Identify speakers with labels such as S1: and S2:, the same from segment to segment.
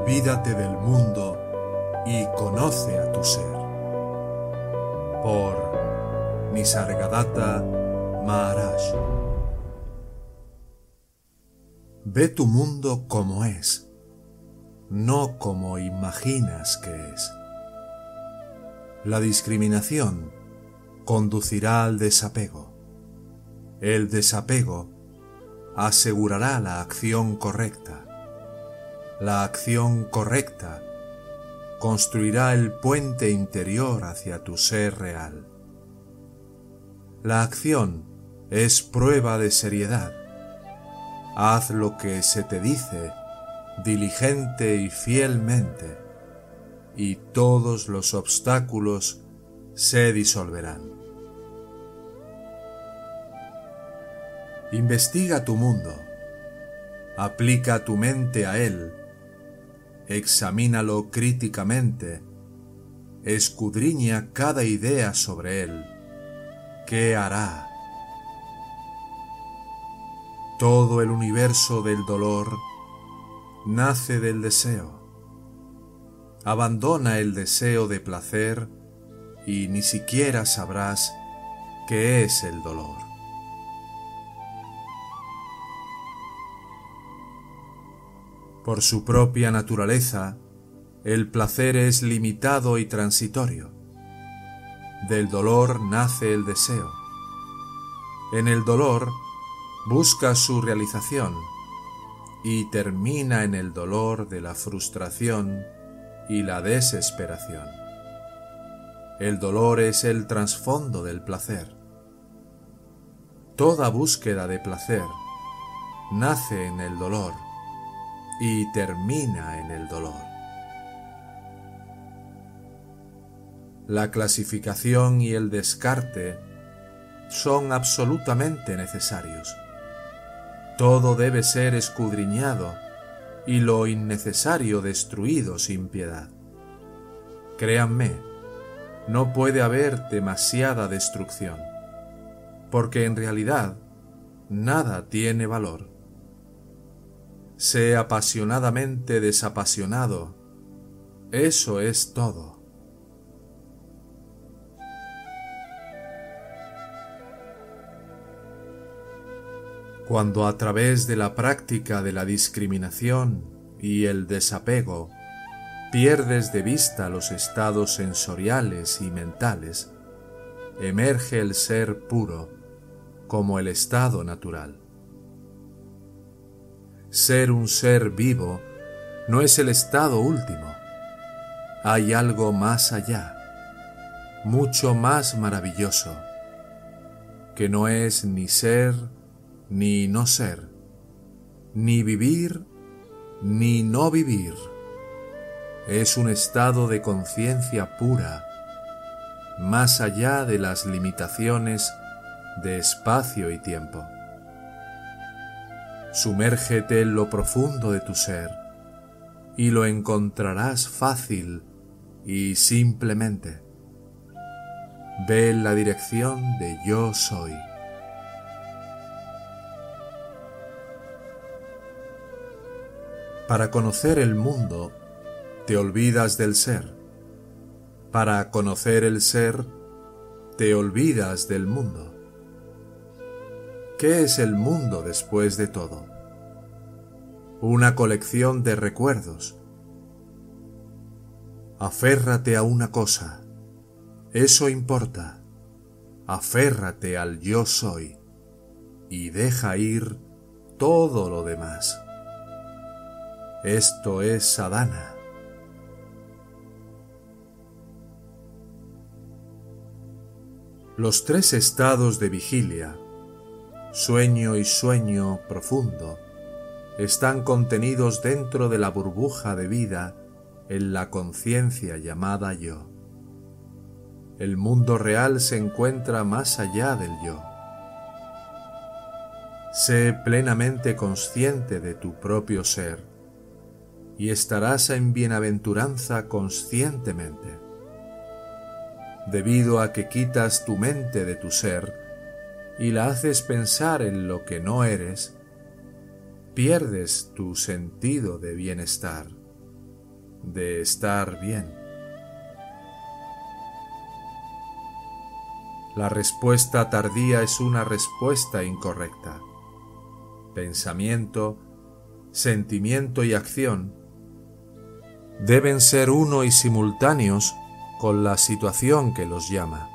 S1: Olvídate del mundo y conoce a tu ser. Por Nisargadatta Maharaj. Ve tu mundo como es, no como imaginas que es. La discriminación conducirá al desapego. El desapego asegurará la acción correcta la acción correcta construirá el puente interior hacia tu ser real. La acción es prueba de seriedad. Haz lo que se te dice diligente y fielmente, y todos los obstáculos se disolverán. Investiga tu mundo, aplica tu mente a él, examínalo críticamente, escudriña cada idea sobre él. ¿Qué hará? Todo el universo del dolor nace del deseo. Abandona el deseo de placer y ni siquiera sabrás qué es el dolor. Por su propia naturaleza, el placer es limitado y transitorio. Del dolor nace el deseo. En el dolor busca su realización y termina en el dolor de la frustración y la desesperación. El dolor es el trasfondo del placer. Toda búsqueda de placer nace en el dolor y termina en el dolor. La clasificación y el descarte son absolutamente necesarios. Todo debe ser escudriñado y lo innecesario destruido sin piedad. Créanme, no puede haber demasiada destrucción, porque en realidad nada tiene valor. Sé apasionadamente desapasionado. Eso es todo. Cuando a través de la práctica de la discriminación y el desapego pierdes de vista los estados sensoriales y mentales, emerge el ser puro como el estado natural. Ser un ser vivo no es el estado último. Hay algo más allá, mucho más maravilloso, que no es ni ser ni no ser, ni vivir ni no vivir. Es un estado de conciencia pura, más allá de las limitaciones de espacio y tiempo. Sumérgete en lo profundo de tu ser y lo encontrarás fácil y simplemente. Ve en la dirección de yo soy. Para conocer el mundo, te olvidas del ser. Para conocer el ser, te olvidas del mundo. ¿Qué es el mundo después de todo? Una colección de recuerdos. Aférrate a una cosa. Eso importa. Aférrate al yo soy y deja ir todo lo demás. Esto es sadhana. Los tres estados de vigilia sueño y sueño profundo, están contenidos dentro de la burbuja de vida en la conciencia llamada yo. El mundo real se encuentra más allá del yo. Sé plenamente consciente de tu propio ser y estarás en bienaventuranza conscientemente. Debido a que quitas tu mente de tu ser, y la haces pensar en lo que no eres, pierdes tu sentido de bienestar de estar bien. La respuesta tardía es una respuesta incorrecta. Pensamiento, sentimiento y acción deben ser uno y simultáneos con la situación que los llama.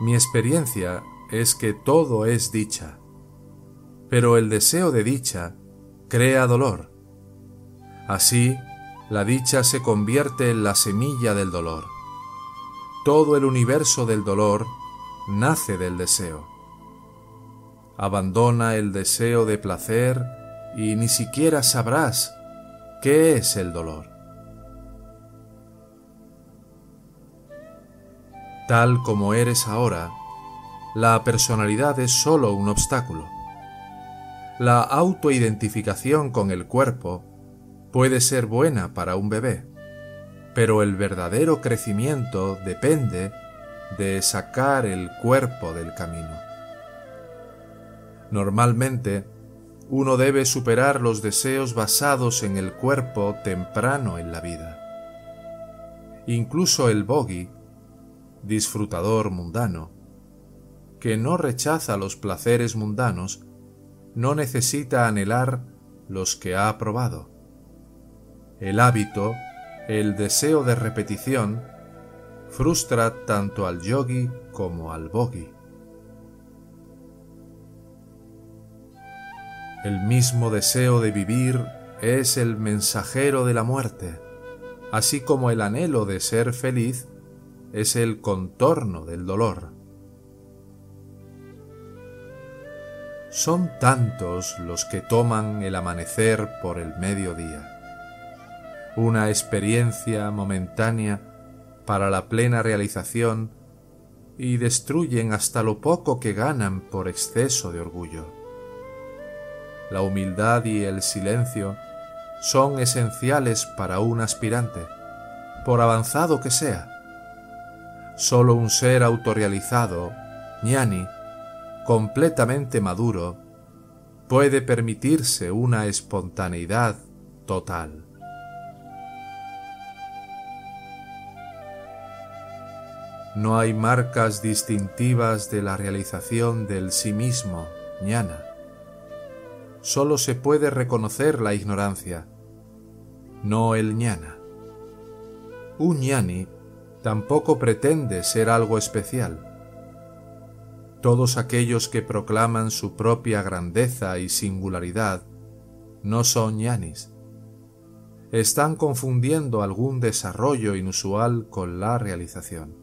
S1: Mi experiencia es que todo es dicha, pero el deseo de dicha crea dolor. Así, la dicha se convierte en la semilla del dolor. Todo el universo del dolor nace del deseo. Abandona el deseo de placer y ni siquiera sabrás qué es el dolor. Tal como eres ahora, la personalidad es sólo un obstáculo. La autoidentificación con el cuerpo puede ser buena para un bebé, pero el verdadero crecimiento depende de sacar el cuerpo del camino. Normalmente, uno debe superar los deseos basados en el cuerpo temprano en la vida. Incluso el bogi, disfrutador mundano, que no rechaza los placeres mundanos, no necesita anhelar los que ha probado. El hábito, el deseo de repetición, frustra tanto al yogi como al bogi. El mismo deseo de vivir es el mensajero de la muerte, así como el anhelo de ser feliz es el contorno del dolor. Son tantos los que toman el amanecer por el mediodía, una experiencia momentánea para la plena realización y destruyen hasta lo poco que ganan por exceso de orgullo la humildad y el silencio son esenciales para un aspirante, por avanzado que sea. Solo un ser autorrealizado, ñani, completamente maduro, puede permitirse una espontaneidad total. No hay marcas distintivas de la realización del sí mismo, ñana solo se puede reconocer la ignorancia, no el ñana. Un ñani tampoco pretende ser algo especial. Todos aquellos que proclaman su propia grandeza y singularidad no son ñanis. Están confundiendo algún desarrollo inusual con la realización.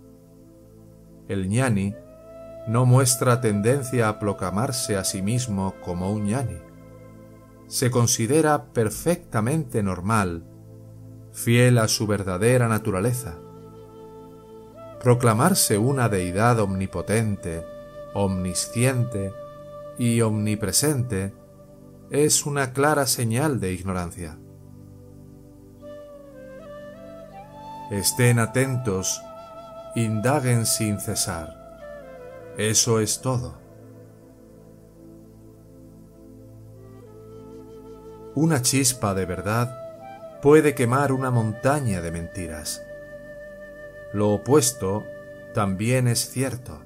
S1: El ñani no muestra tendencia a proclamarse a sí mismo como un ñani se considera perfectamente normal, fiel a su verdadera naturaleza. Proclamarse una deidad omnipotente, omnisciente y omnipresente es una clara señal de ignorancia. Estén atentos, indaguen sin cesar. Eso es todo. Una chispa de verdad puede quemar una montaña de mentiras. Lo opuesto también es cierto.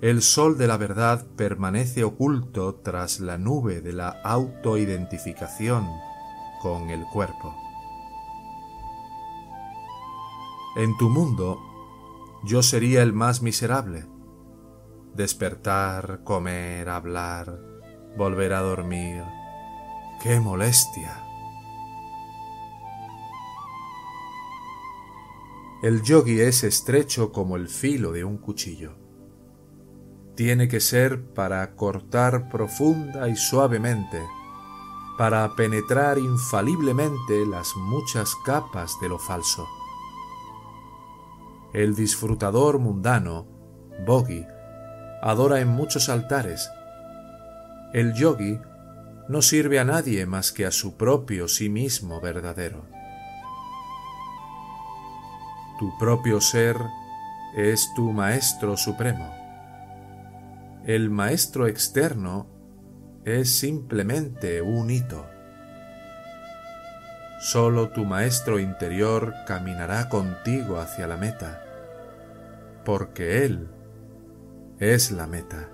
S1: El sol de la verdad permanece oculto tras la nube de la autoidentificación con el cuerpo. En tu mundo yo sería el más miserable. Despertar, comer, hablar, volver a dormir, ¡Qué molestia! El yogi es estrecho como el filo de un cuchillo. Tiene que ser para cortar profunda y suavemente, para penetrar infaliblemente las muchas capas de lo falso. El disfrutador mundano, Bogi, adora en muchos altares. El yogi no sirve a nadie más que a su propio sí mismo verdadero. Tu propio ser es tu Maestro Supremo. El Maestro externo es simplemente un hito. Solo tu maestro interior caminará contigo hacia la meta, porque Él es la meta.